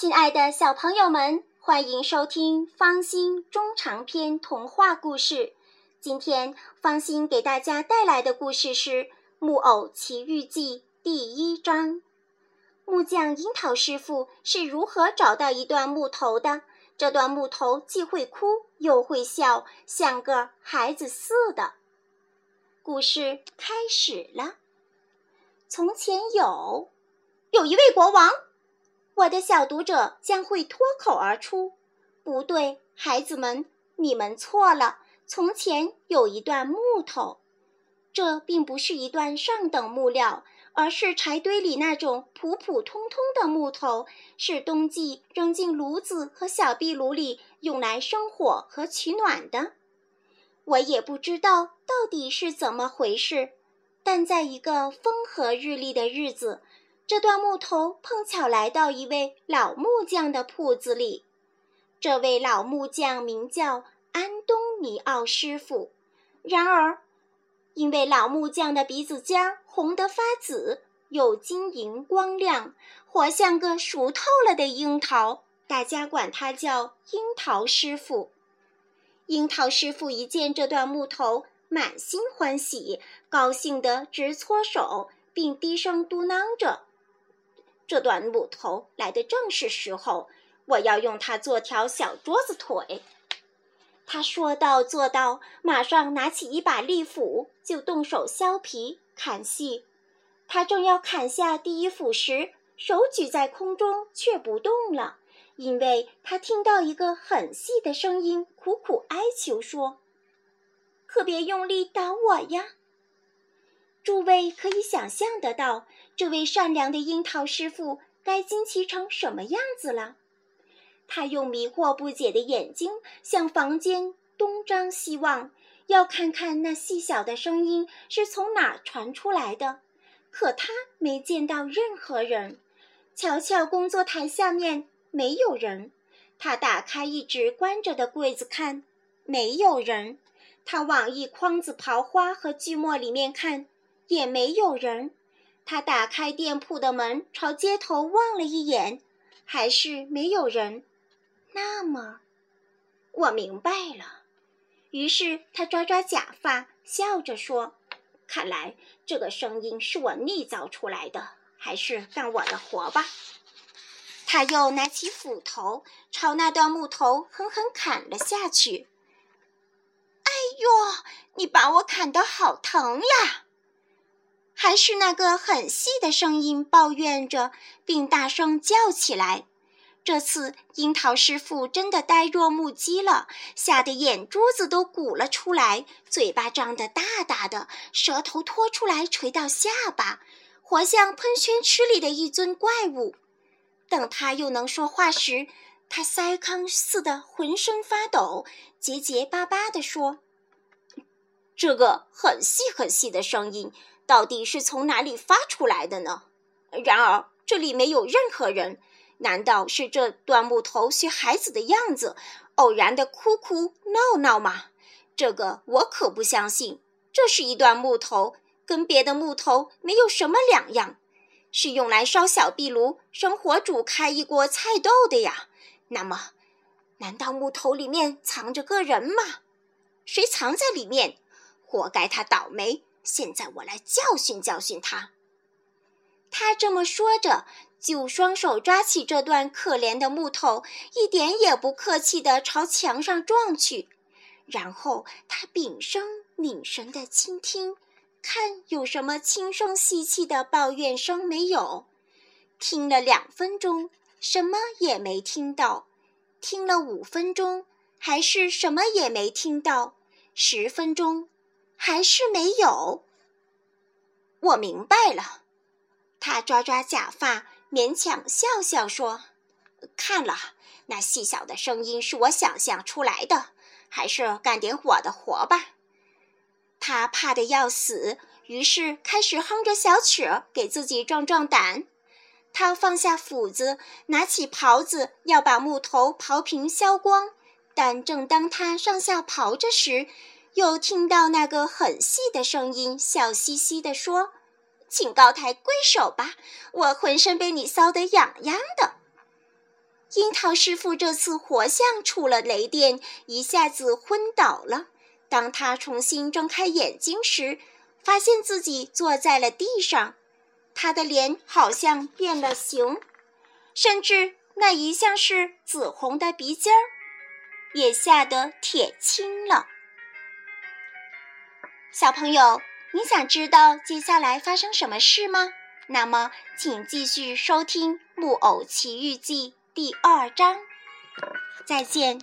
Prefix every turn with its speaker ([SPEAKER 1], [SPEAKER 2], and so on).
[SPEAKER 1] 亲爱的小朋友们，欢迎收听方心中长篇童话故事。今天方心给大家带来的故事是《木偶奇遇记》第一章。木匠樱桃师傅是如何找到一段木头的？这段木头既会哭又会笑，像个孩子似的。故事开始了。从前有有一位国王。我的小读者将会脱口而出：“不对，孩子们，你们错了。从前有一段木头，这并不是一段上等木料，而是柴堆里那种普普通通的木头，是冬季扔进炉子和小壁炉里用来生火和取暖的。我也不知道到底是怎么回事，但在一个风和日丽的日子。”这段木头碰巧来到一位老木匠的铺子里。这位老木匠名叫安东尼奥师傅。然而，因为老木匠的鼻子尖红得发紫，又晶莹光亮，活像个熟透了的樱桃，大家管他叫樱桃师傅。樱桃师傅一见这段木头，满心欢喜，高兴得直搓手，并低声嘟囔着。这段木头来的正是时候，我要用它做条小桌子腿。他说到做到，马上拿起一把利斧，就动手削皮砍细。他正要砍下第一斧时，手举在空中却不动了，因为他听到一个很细的声音苦苦哀求说：“可别用力打我呀！”诸位可以想象得到，这位善良的樱桃师傅该惊奇成什么样子了。他用迷惑不解的眼睛向房间东张西望，要看看那细小的声音是从哪传出来的。可他没见到任何人。瞧瞧工作台下面，没有人。他打开一直关着的柜子看，没有人。他往一筐子刨花和锯末里面看。也没有人。他打开店铺的门，朝街头望了一眼，还是没有人。那么，我明白了。于是他抓抓假发，笑着说：“看来这个声音是我捏造出来的，还是干我的活吧。”他又拿起斧头，朝那段木头狠狠砍了下去。“哎呦，你把我砍得好疼呀！”还是那个很细的声音抱怨着，并大声叫起来。这次樱桃师傅真的呆若木鸡了，吓得眼珠子都鼓了出来，嘴巴张得大大的，舌头拖出来垂到下巴，活像喷泉池里的一尊怪物。等他又能说话时，他腮糠似的浑身发抖，结结巴巴地说：“这个很细很细的声音。”到底是从哪里发出来的呢？然而这里没有任何人，难道是这段木头学孩子的样子，偶然的哭哭闹闹吗？这个我可不相信。这是一段木头，跟别的木头没有什么两样，是用来烧小壁炉、生火煮开一锅菜豆的呀。那么，难道木头里面藏着个人吗？谁藏在里面？活该他倒霉！现在我来教训教训他。他这么说着，就双手抓起这段可怜的木头，一点也不客气地朝墙上撞去。然后他屏声凝神地倾听，看有什么轻声细气的抱怨声没有。听了两分钟，什么也没听到；听了五分钟，还是什么也没听到；十分钟。还是没有。我明白了，他抓抓假发，勉强笑笑说：“看了，那细小的声音是我想象出来的。还是干点我的活吧。”他怕得要死，于是开始哼着小曲儿给自己壮壮胆。他放下斧子，拿起刨子要把木头刨平削光，但正当他上下刨着时，又听到那个很细的声音，笑嘻嘻地说：“请高抬贵手吧，我浑身被你搔得痒痒的。”樱桃师傅这次活像触了雷电，一下子昏倒了。当他重新睁开眼睛时，发现自己坐在了地上，他的脸好像变了形，甚至那一向是紫红的鼻尖儿也吓得铁青了。小朋友，你想知道接下来发生什么事吗？那么，请继续收听《木偶奇遇记》第二章。再见。